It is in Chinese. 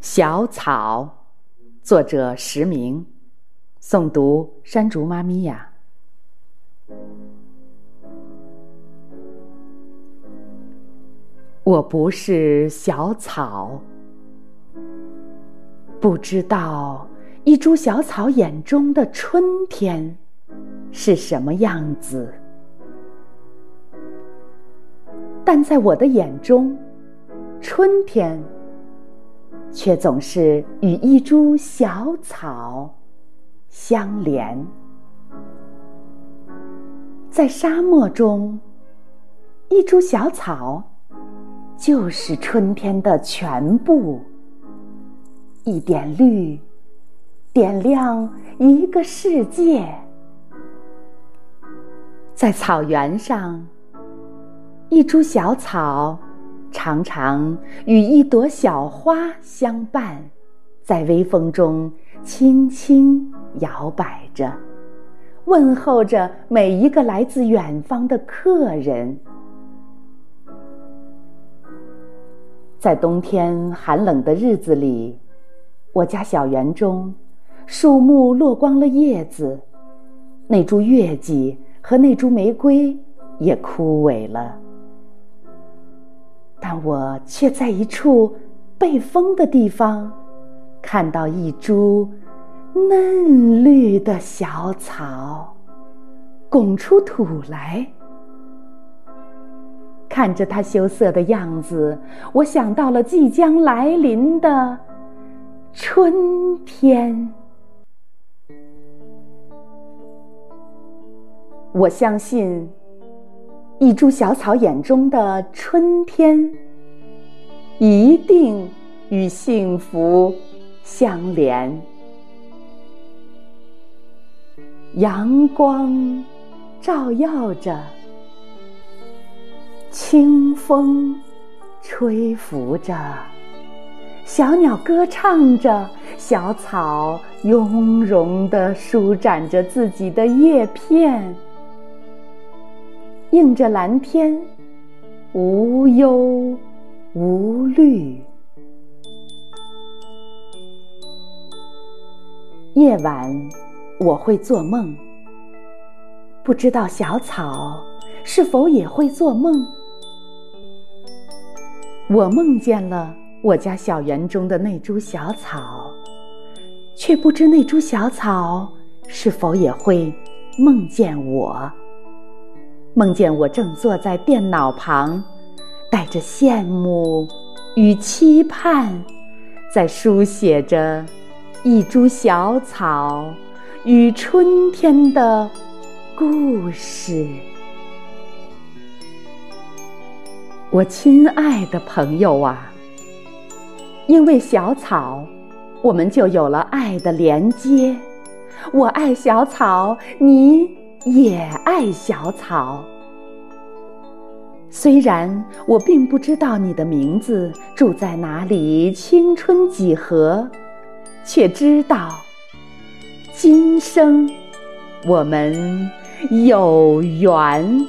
小草，作者石明，诵读山竹妈咪呀。我不是小草，不知道一株小草眼中的春天是什么样子，但在我的眼中，春天。却总是与一株小草相连，在沙漠中，一株小草就是春天的全部。一点绿，点亮一个世界。在草原上，一株小草。常常与一朵小花相伴，在微风中轻轻摇摆着，问候着每一个来自远方的客人。在冬天寒冷的日子里，我家小园中，树木落光了叶子，那株月季和那株玫瑰也枯萎了。但我却在一处背风的地方，看到一株嫩绿的小草，拱出土来。看着它羞涩的样子，我想到了即将来临的春天。我相信。一株小草眼中的春天，一定与幸福相连。阳光照耀着，清风吹拂着，小鸟歌唱着，小草雍容地舒展着自己的叶片。映着蓝天，无忧无虑。夜晚我会做梦，不知道小草是否也会做梦。我梦见了我家小园中的那株小草，却不知那株小草是否也会梦见我。梦见我正坐在电脑旁，带着羡慕与期盼，在书写着一株小草与春天的故事。我亲爱的朋友啊，因为小草，我们就有了爱的连接。我爱小草，你。也爱小草。虽然我并不知道你的名字住在哪里，青春几何，却知道今生我们有缘。